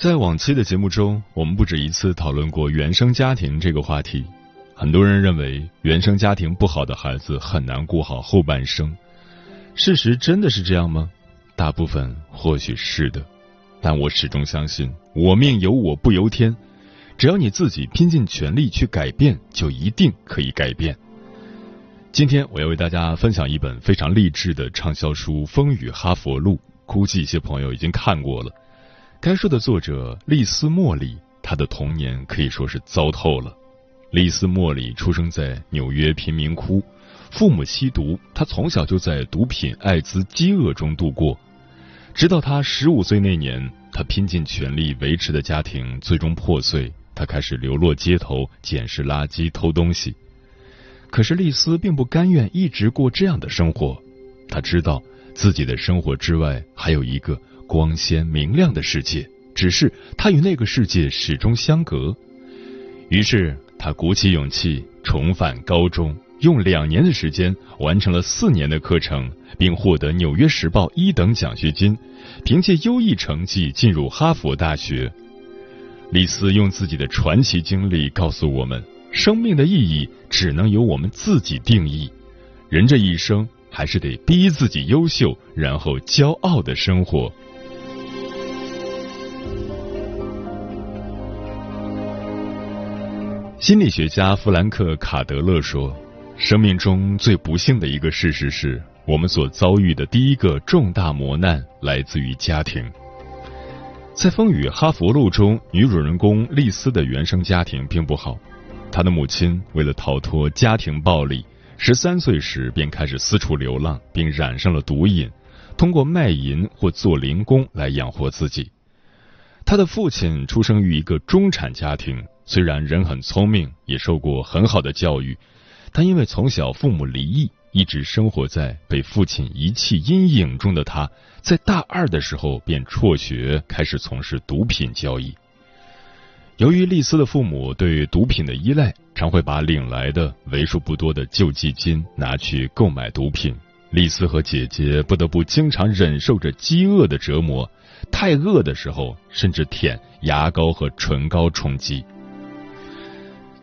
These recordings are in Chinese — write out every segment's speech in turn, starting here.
在往期的节目中，我们不止一次讨论过原生家庭这个话题。很多人认为原生家庭不好的孩子很难过好后半生，事实真的是这样吗？大部分或许是的，但我始终相信，我命由我不由天，只要你自己拼尽全力去改变，就一定可以改变。今天我要为大家分享一本非常励志的畅销书《风雨哈佛路》，估计一些朋友已经看过了。该书的作者丽丝·莫里，她的童年可以说是糟透了。丽丝·莫里出生在纽约贫民窟，父母吸毒，她从小就在毒品、艾滋、饥饿中度过。直到她十五岁那年，她拼尽全力维持的家庭最终破碎，她开始流落街头，捡拾垃圾、偷东西。可是丽丝并不甘愿一直过这样的生活，她知道自己的生活之外还有一个。光鲜明亮的世界，只是他与那个世界始终相隔。于是他鼓起勇气重返高中，用两年的时间完成了四年的课程，并获得《纽约时报》一等奖学金，凭借优异成绩进入哈佛大学。李斯用自己的传奇经历告诉我们：生命的意义只能由我们自己定义。人这一生还是得逼自己优秀，然后骄傲的生活。心理学家弗兰克·卡德勒说：“生命中最不幸的一个事实是，我们所遭遇的第一个重大磨难来自于家庭。”在《风雨哈佛路》中，女主人公丽丝的原生家庭并不好。她的母亲为了逃脱家庭暴力，十三岁时便开始四处流浪，并染上了毒瘾，通过卖淫或做零工来养活自己。她的父亲出生于一个中产家庭。虽然人很聪明，也受过很好的教育，但因为从小父母离异，一直生活在被父亲遗弃阴影中的他，在大二的时候便辍学，开始从事毒品交易。由于丽丝的父母对毒品的依赖，常会把领来的为数不多的救济金拿去购买毒品。丽丝和姐姐不得不经常忍受着饥饿的折磨，太饿的时候甚至舔牙膏和唇膏充饥。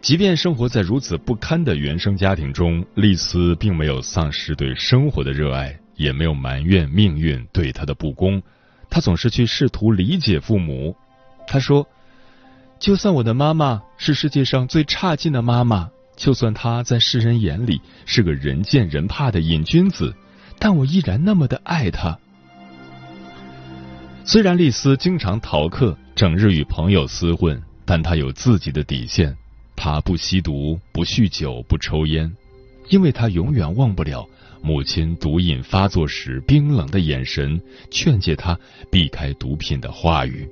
即便生活在如此不堪的原生家庭中，丽丝并没有丧失对生活的热爱，也没有埋怨命运对她的不公。她总是去试图理解父母。她说：“就算我的妈妈是世界上最差劲的妈妈，就算她在世人眼里是个人见人怕的瘾君子，但我依然那么的爱她。”虽然丽丝经常逃课，整日与朋友厮混，但她有自己的底线。他不吸毒，不酗酒，不抽烟，因为他永远忘不了母亲毒瘾发作时冰冷的眼神，劝诫他避开毒品的话语。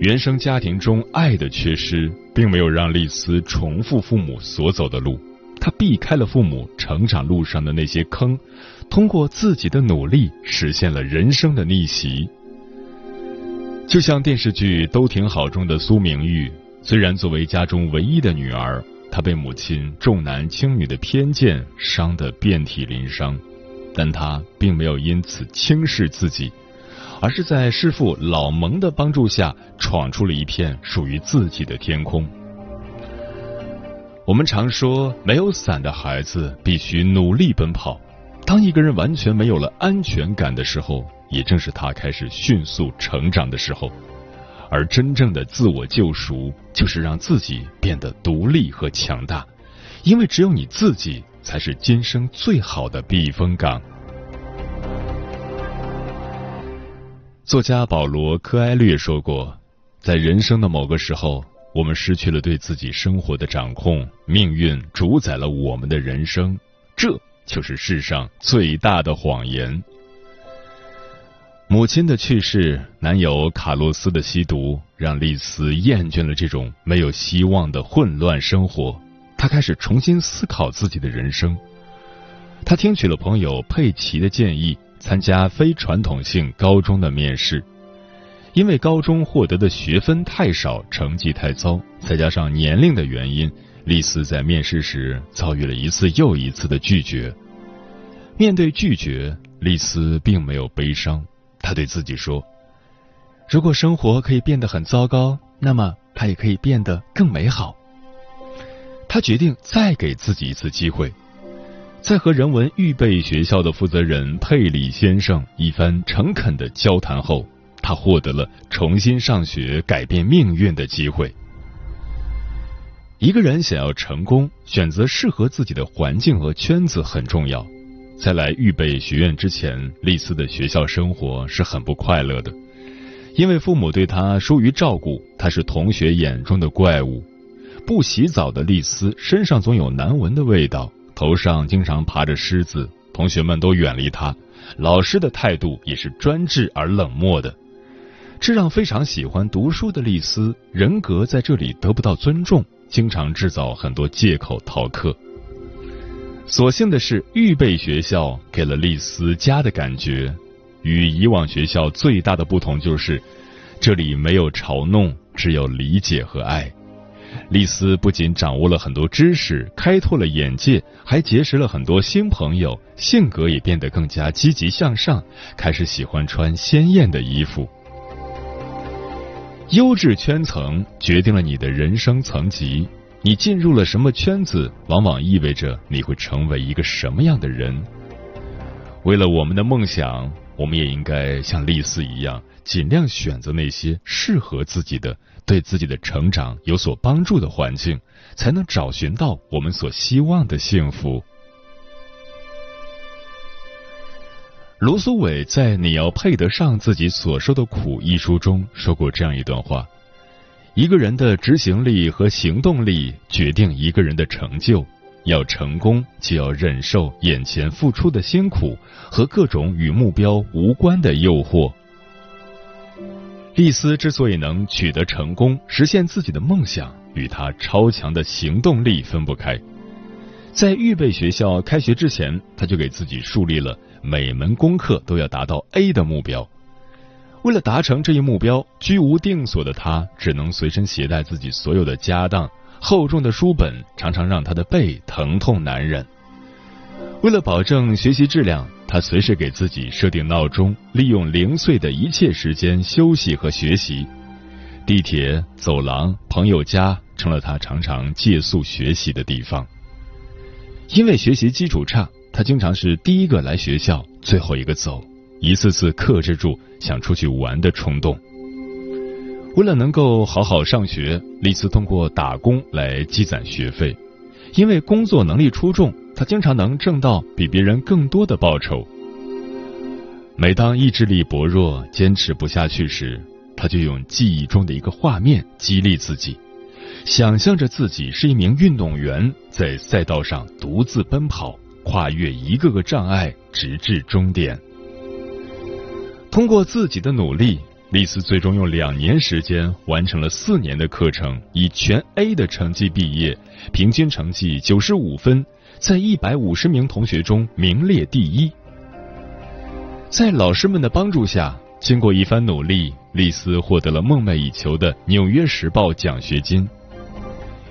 原生家庭中爱的缺失，并没有让丽丝重复父母所走的路，她避开了父母成长路上的那些坑，通过自己的努力，实现了人生的逆袭。就像电视剧《都挺好》中的苏明玉。虽然作为家中唯一的女儿，她被母亲重男轻女的偏见伤得遍体鳞伤，但她并没有因此轻视自己，而是在师傅老蒙的帮助下，闯出了一片属于自己的天空。我们常说，没有伞的孩子必须努力奔跑。当一个人完全没有了安全感的时候，也正是他开始迅速成长的时候。而真正的自我救赎，就是让自己变得独立和强大，因为只有你自己才是今生最好的避风港。作家保罗·柯埃略说过，在人生的某个时候。我们失去了对自己生活的掌控，命运主宰了我们的人生，这就是世上最大的谎言。母亲的去世，男友卡洛斯的吸毒，让丽丝厌倦了这种没有希望的混乱生活。她开始重新思考自己的人生。她听取了朋友佩奇的建议，参加非传统性高中的面试。因为高中获得的学分太少，成绩太糟，再加上年龄的原因，丽丝在面试时遭遇了一次又一次的拒绝。面对拒绝，丽丝并没有悲伤，他对自己说：“如果生活可以变得很糟糕，那么它也可以变得更美好。”他决定再给自己一次机会。在和人文预备学校的负责人佩里先生一番诚恳的交谈后。他获得了重新上学、改变命运的机会。一个人想要成功，选择适合自己的环境和圈子很重要。在来预备学院之前，丽丝的学校生活是很不快乐的，因为父母对她疏于照顾，她是同学眼中的怪物。不洗澡的丽丝身上总有难闻的味道，头上经常爬着虱子，同学们都远离她，老师的态度也是专制而冷漠的。这让非常喜欢读书的丽丝人格在这里得不到尊重，经常制造很多借口逃课。所幸的是，预备学校给了丽丝家的感觉。与以往学校最大的不同就是，这里没有嘲弄，只有理解和爱。丽丝不仅掌握了很多知识，开拓了眼界，还结识了很多新朋友，性格也变得更加积极向上，开始喜欢穿鲜艳的衣服。优质圈层决定了你的人生层级，你进入了什么圈子，往往意味着你会成为一个什么样的人。为了我们的梦想，我们也应该像丽丝一样，尽量选择那些适合自己的、对自己的成长有所帮助的环境，才能找寻到我们所希望的幸福。卢苏伟在《你要配得上自己所受的苦》一书中说过这样一段话：一个人的执行力和行动力决定一个人的成就。要成功，就要忍受眼前付出的辛苦和各种与目标无关的诱惑。丽丝之所以能取得成功，实现自己的梦想，与她超强的行动力分不开。在预备学校开学之前，他就给自己树立了。每门功课都要达到 A 的目标。为了达成这一目标，居无定所的他只能随身携带自己所有的家当，厚重的书本常常让他的背疼痛难忍。为了保证学习质量，他随时给自己设定闹钟，利用零碎的一切时间休息和学习。地铁、走廊、朋友家成了他常常借宿学习的地方。因为学习基础差。他经常是第一个来学校，最后一个走，一次次克制住想出去玩的冲动。为了能够好好上学，丽丝通过打工来积攒学费。因为工作能力出众，他经常能挣到比别人更多的报酬。每当意志力薄弱、坚持不下去时，他就用记忆中的一个画面激励自己，想象着自己是一名运动员，在赛道上独自奔跑。跨越一个个障碍，直至终点。通过自己的努力，丽丝最终用两年时间完成了四年的课程，以全 A 的成绩毕业，平均成绩九十五分，在一百五十名同学中名列第一。在老师们的帮助下，经过一番努力，丽丝获得了梦寐以求的《纽约时报》奖学金。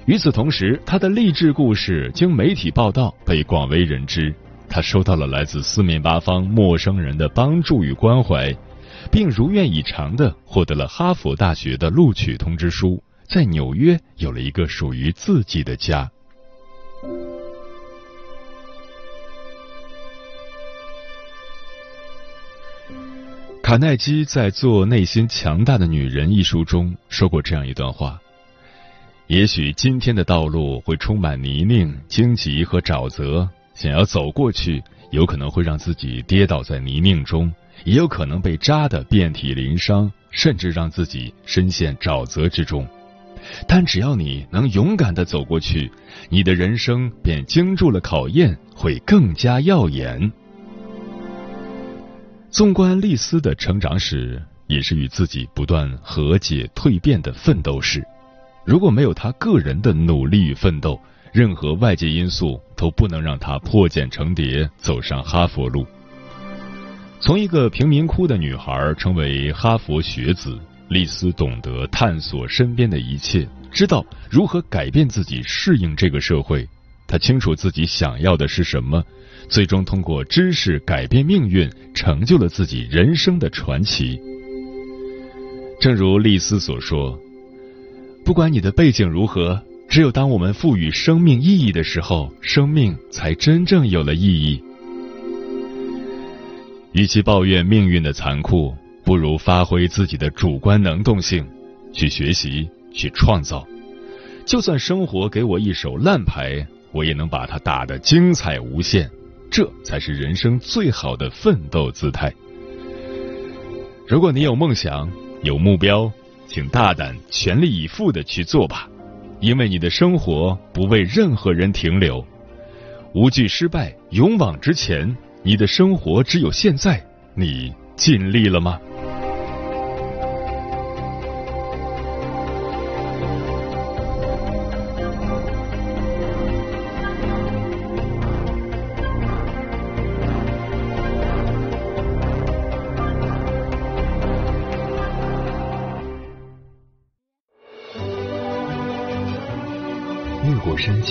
与此同时，他的励志故事经媒体报道被广为人知。他收到了来自四面八方陌生人的帮助与关怀并如愿以偿的获得了哈佛大学的录取通知书在纽约有了一个属于自己的家。卡耐基在做内心强大的女人一书中说过这样一段话。也许今天的道路会充满泥泞荆棘和沼泽想要走过去，有可能会让自己跌倒在泥泞中，也有可能被扎得遍体鳞伤，甚至让自己深陷沼泽之中。但只要你能勇敢的走过去，你的人生便经住了考验，会更加耀眼。纵观丽丝的成长史，也是与自己不断和解、蜕变的奋斗史。如果没有她个人的努力与奋斗，任何外界因素都不能让她破茧成蝶，走上哈佛路。从一个贫民窟的女孩成为哈佛学子，丽丝懂得探索身边的一切，知道如何改变自己，适应这个社会。她清楚自己想要的是什么。最终通过知识改变命运，成就了自己人生的传奇。正如丽丝所说：“不管你的背景如何，只有当我们赋予生命意义的时候，生命才真正有了意义。”与其抱怨命运的残酷，不如发挥自己的主观能动性，去学习，去创造。就算生活给我一手烂牌，我也能把它打得精彩无限。这才是人生最好的奋斗姿态。如果你有梦想、有目标，请大胆、全力以赴的去做吧，因为你的生活不为任何人停留。无惧失败，勇往直前。你的生活只有现在，你尽力了吗？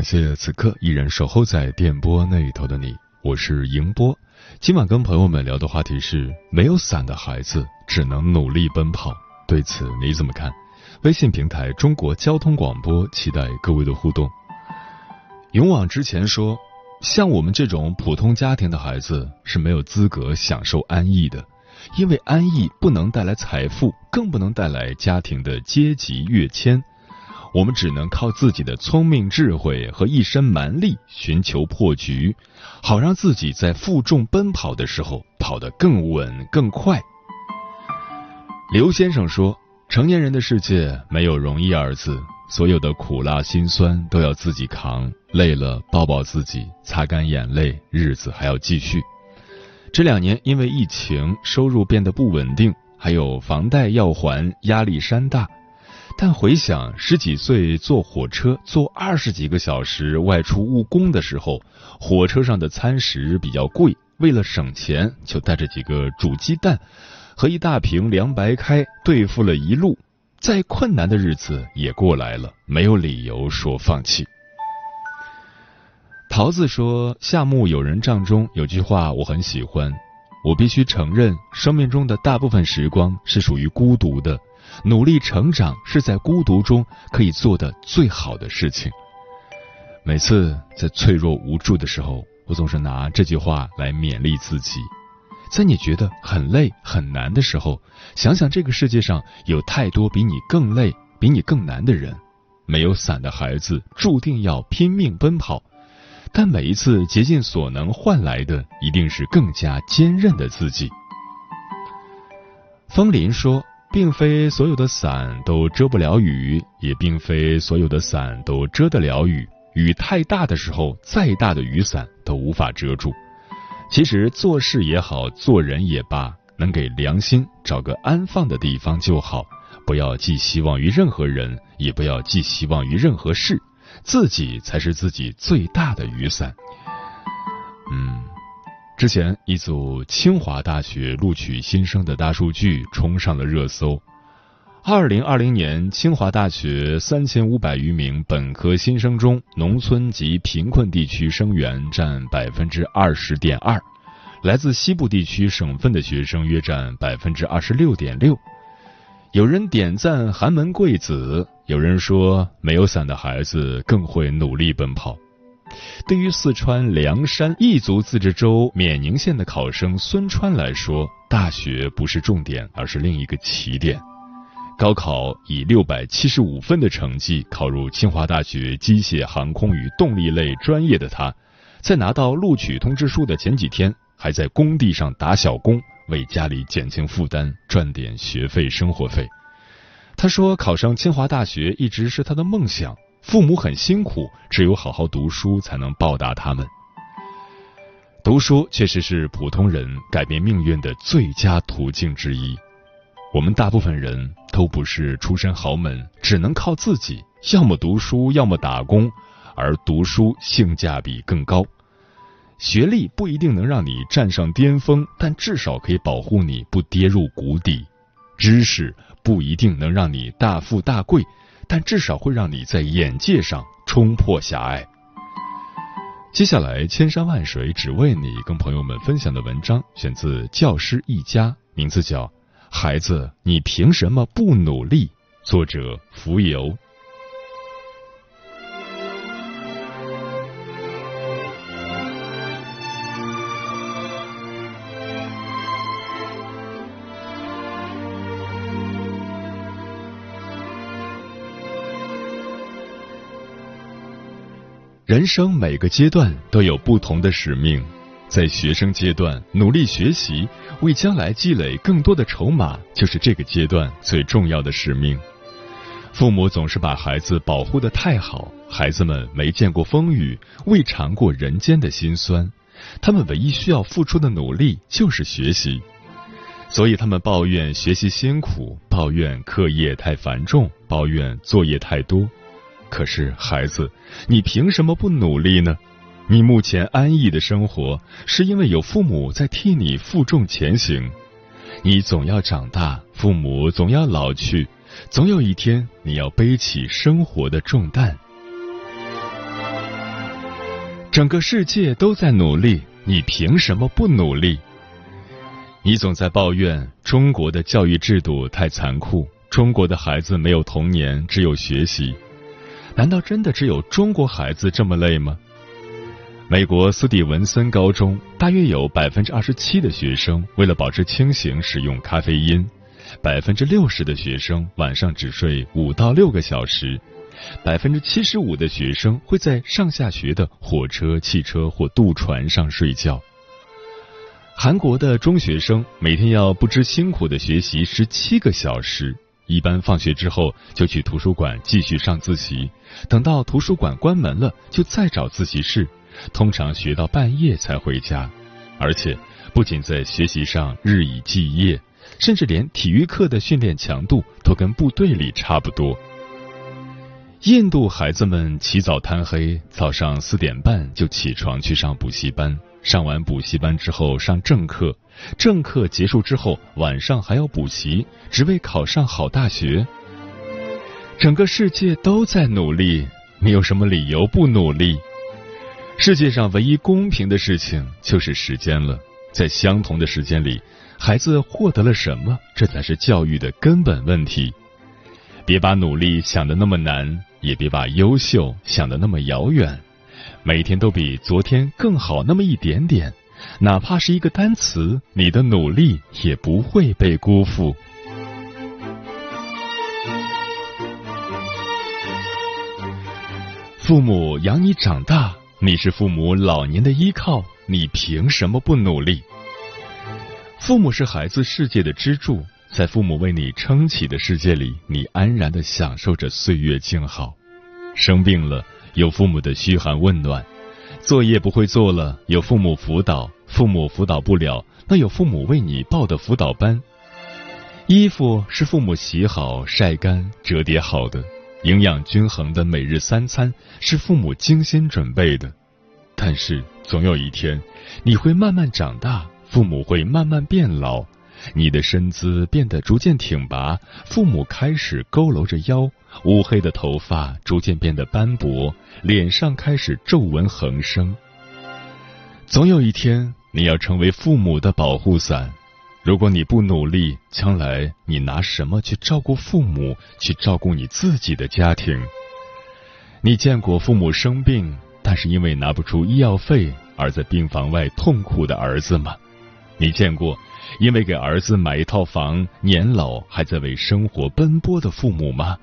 感谢此刻依然守候在电波那一头的你，我是迎波。今晚跟朋友们聊的话题是：没有伞的孩子只能努力奔跑。对此你怎么看？微信平台中国交通广播期待各位的互动。勇往直前说，像我们这种普通家庭的孩子是没有资格享受安逸的，因为安逸不能带来财富，更不能带来家庭的阶级跃迁。我们只能靠自己的聪明智慧和一身蛮力寻求破局，好让自己在负重奔跑的时候跑得更稳更快。刘先生说：“成年人的世界没有容易二字，所有的苦辣辛酸都要自己扛，累了抱抱自己，擦干眼泪，日子还要继续。”这两年因为疫情，收入变得不稳定，还有房贷要还，压力山大。但回想十几岁坐火车坐二十几个小时外出务工的时候，火车上的餐食比较贵，为了省钱，就带着几个煮鸡蛋和一大瓶凉白开对付了一路。再困难的日子也过来了，没有理由说放弃。桃子说：“夏目友人帐中有句话我很喜欢，我必须承认，生命中的大部分时光是属于孤独的。”努力成长是在孤独中可以做的最好的事情。每次在脆弱无助的时候，我总是拿这句话来勉励自己。在你觉得很累很难的时候，想想这个世界上有太多比你更累、比你更难的人。没有伞的孩子注定要拼命奔跑，但每一次竭尽所能换来的，一定是更加坚韧的自己。风林说。并非所有的伞都遮不了雨，也并非所有的伞都遮得了雨。雨太大的时候，再大的雨伞都无法遮住。其实做事也好，做人也罢，能给良心找个安放的地方就好。不要寄希望于任何人，也不要寄希望于任何事，自己才是自己最大的雨伞。嗯，之前一组清华大学录取新生的大数据冲上了热搜。二零二零年，清华大学三千五百余名本科新生中，农村及贫困地区生源占百分之二十点二，来自西部地区省份的学生约占百分之二十六点六。有人点赞寒门贵子，有人说没有伞的孩子更会努力奔跑。对于四川凉山彝族自治州冕宁县的考生孙川来说，大学不是重点，而是另一个起点。高考以六百七十五分的成绩考入清华大学机械航空与动力类专业的他，在拿到录取通知书的前几天，还在工地上打小工，为家里减轻负担，赚点学费、生活费。他说，考上清华大学一直是他的梦想，父母很辛苦，只有好好读书才能报答他们。读书确实是普通人改变命运的最佳途径之一。我们大部分人都不是出身豪门，只能靠自己，要么读书，要么打工，而读书性价比更高。学历不一定能让你站上巅峰，但至少可以保护你不跌入谷底；知识不一定能让你大富大贵，但至少会让你在眼界上冲破狭隘。接下来，千山万水只为你，跟朋友们分享的文章选自《教师一家》，名字叫。孩子，你凭什么不努力？作者：浮游。人生每个阶段都有不同的使命。在学生阶段，努力学习，为将来积累更多的筹码，就是这个阶段最重要的使命。父母总是把孩子保护的太好，孩子们没见过风雨，未尝过人间的辛酸，他们唯一需要付出的努力就是学习，所以他们抱怨学习辛苦，抱怨课业太繁重，抱怨作业太多。可是孩子，你凭什么不努力呢？你目前安逸的生活，是因为有父母在替你负重前行。你总要长大，父母总要老去，总有一天你要背起生活的重担。整个世界都在努力，你凭什么不努力？你总在抱怨中国的教育制度太残酷，中国的孩子没有童年，只有学习。难道真的只有中国孩子这么累吗？美国斯蒂文森高中大约有百分之二十七的学生为了保持清醒使用咖啡因，百分之六十的学生晚上只睡五到六个小时，百分之七十五的学生会在上下学的火车、汽车或渡船上睡觉。韩国的中学生每天要不知辛苦的学习十七个小时，一般放学之后就去图书馆继续上自习，等到图书馆关门了就再找自习室。通常学到半夜才回家，而且不仅在学习上日以继夜，甚至连体育课的训练强度都跟部队里差不多。印度孩子们起早贪黑，早上四点半就起床去上补习班，上完补习班之后上正课，正课结束之后晚上还要补习，只为考上好大学。整个世界都在努力，你有什么理由不努力？世界上唯一公平的事情就是时间了，在相同的时间里，孩子获得了什么，这才是教育的根本问题。别把努力想的那么难，也别把优秀想的那么遥远。每天都比昨天更好那么一点点，哪怕是一个单词，你的努力也不会被辜负。父母养你长大。你是父母老年的依靠，你凭什么不努力？父母是孩子世界的支柱，在父母为你撑起的世界里，你安然的享受着岁月静好。生病了，有父母的嘘寒问暖；作业不会做了，有父母辅导；父母辅导不了，那有父母为你报的辅导班。衣服是父母洗好、晒干、折叠好的，营养均衡的每日三餐是父母精心准备的。但是总有一天，你会慢慢长大，父母会慢慢变老，你的身姿变得逐渐挺拔，父母开始佝偻着腰，乌黑的头发逐渐变得斑驳，脸上开始皱纹横生。总有一天，你要成为父母的保护伞。如果你不努力，将来你拿什么去照顾父母，去照顾你自己的家庭？你见过父母生病？但是因为拿不出医药费而在病房外痛苦的儿子吗？你见过因为给儿子买一套房年老还在为生活奔波的父母吗？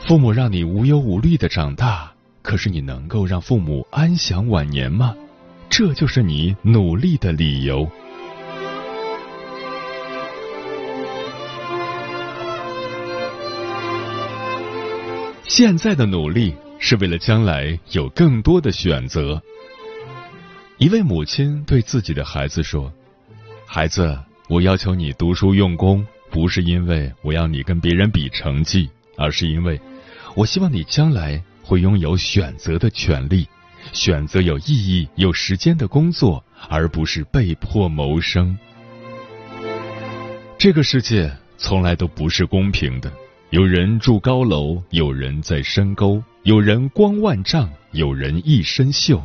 父母让你无忧无虑的长大，可是你能够让父母安享晚年吗？这就是你努力的理由。现在的努力。是为了将来有更多的选择。一位母亲对自己的孩子说：“孩子，我要求你读书用功，不是因为我要你跟别人比成绩，而是因为我希望你将来会拥有选择的权利，选择有意义、有时间的工作，而不是被迫谋生。这个世界从来都不是公平的。”有人住高楼，有人在深沟；有人光万丈，有人一身锈；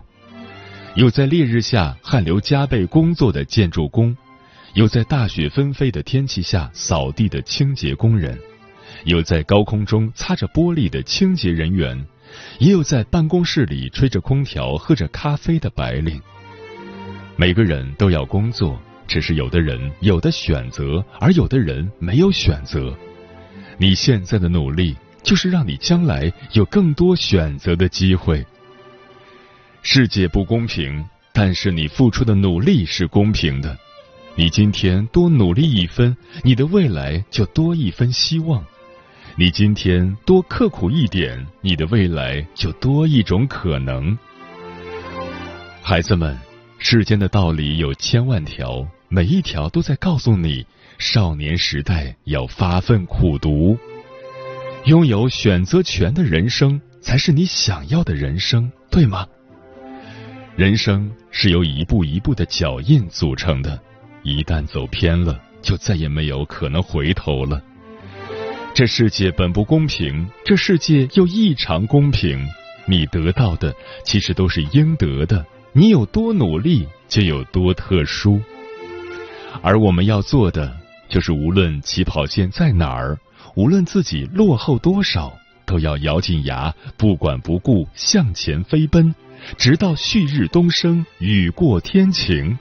有在烈日下汗流浃背工作的建筑工，有在大雪纷飞的天气下扫地的清洁工人，有在高空中擦着玻璃的清洁人员，也有在办公室里吹着空调喝着咖啡的白领。每个人都要工作，只是有的人有的选择，而有的人没有选择。你现在的努力，就是让你将来有更多选择的机会。世界不公平，但是你付出的努力是公平的。你今天多努力一分，你的未来就多一分希望；你今天多刻苦一点，你的未来就多一种可能。孩子们，世间的道理有千万条，每一条都在告诉你。少年时代要发奋苦读，拥有选择权的人生才是你想要的人生，对吗？人生是由一步一步的脚印组成的，一旦走偏了，就再也没有可能回头了。这世界本不公平，这世界又异常公平。你得到的其实都是应得的，你有多努力就有多特殊，而我们要做的。就是无论起跑线在哪儿，无论自己落后多少，都要咬紧牙，不管不顾向前飞奔，直到旭日东升，雨过天晴。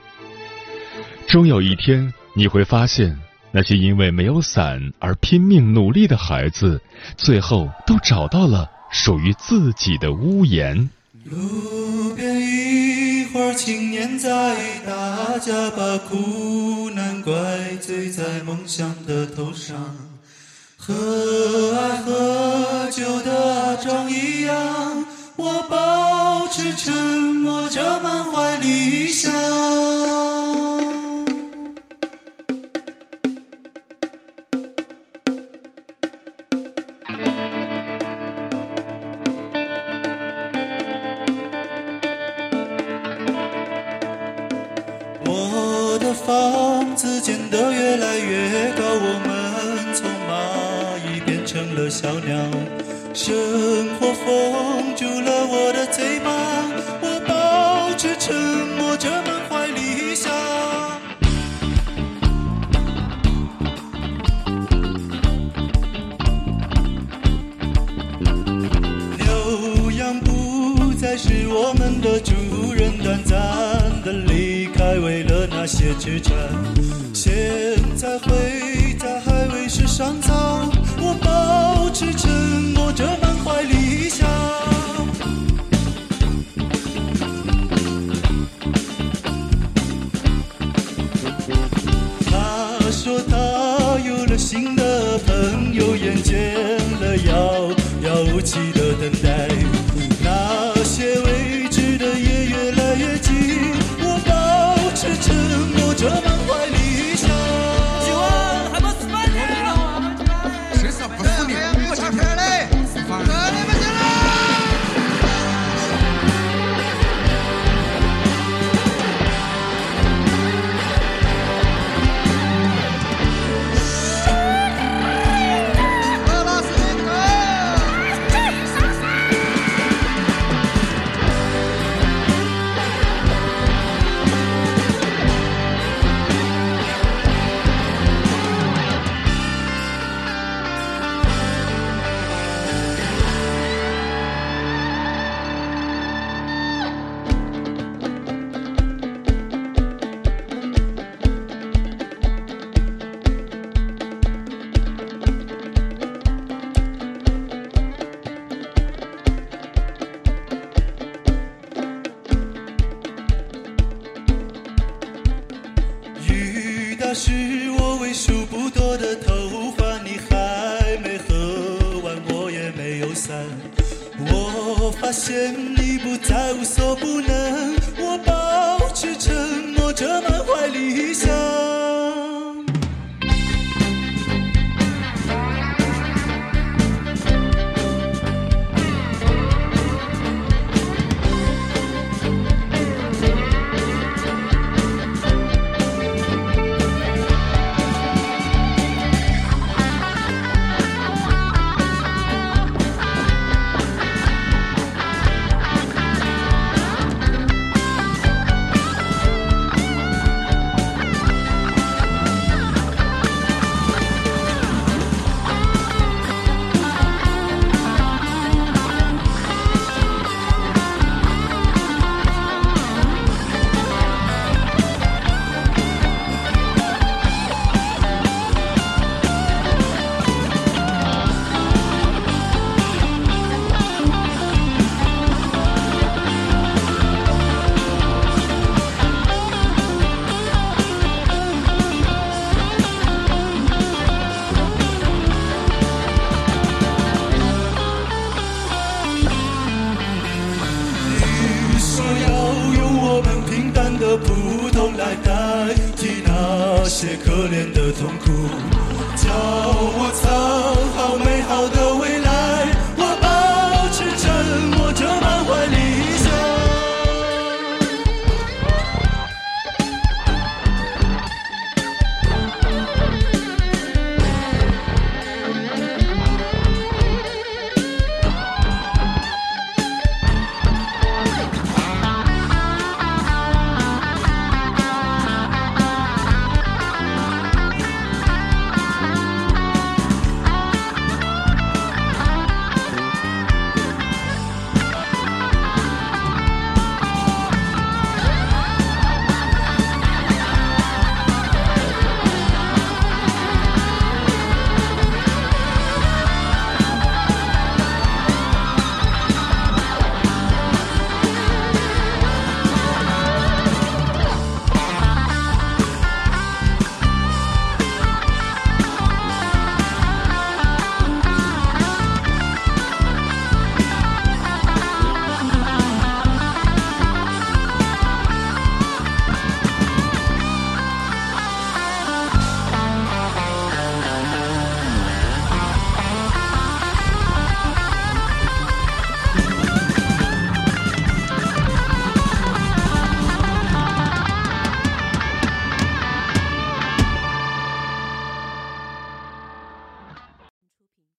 终有一天，你会发现，那些因为没有伞而拼命努力的孩子，最后都找到了属于自己的屋檐。路边一会儿青年在，大家把苦难怪罪在梦想的头上，和爱喝酒的阿张一样，我保持沉默着满怀理想。Johnson. 可怜的痛苦，叫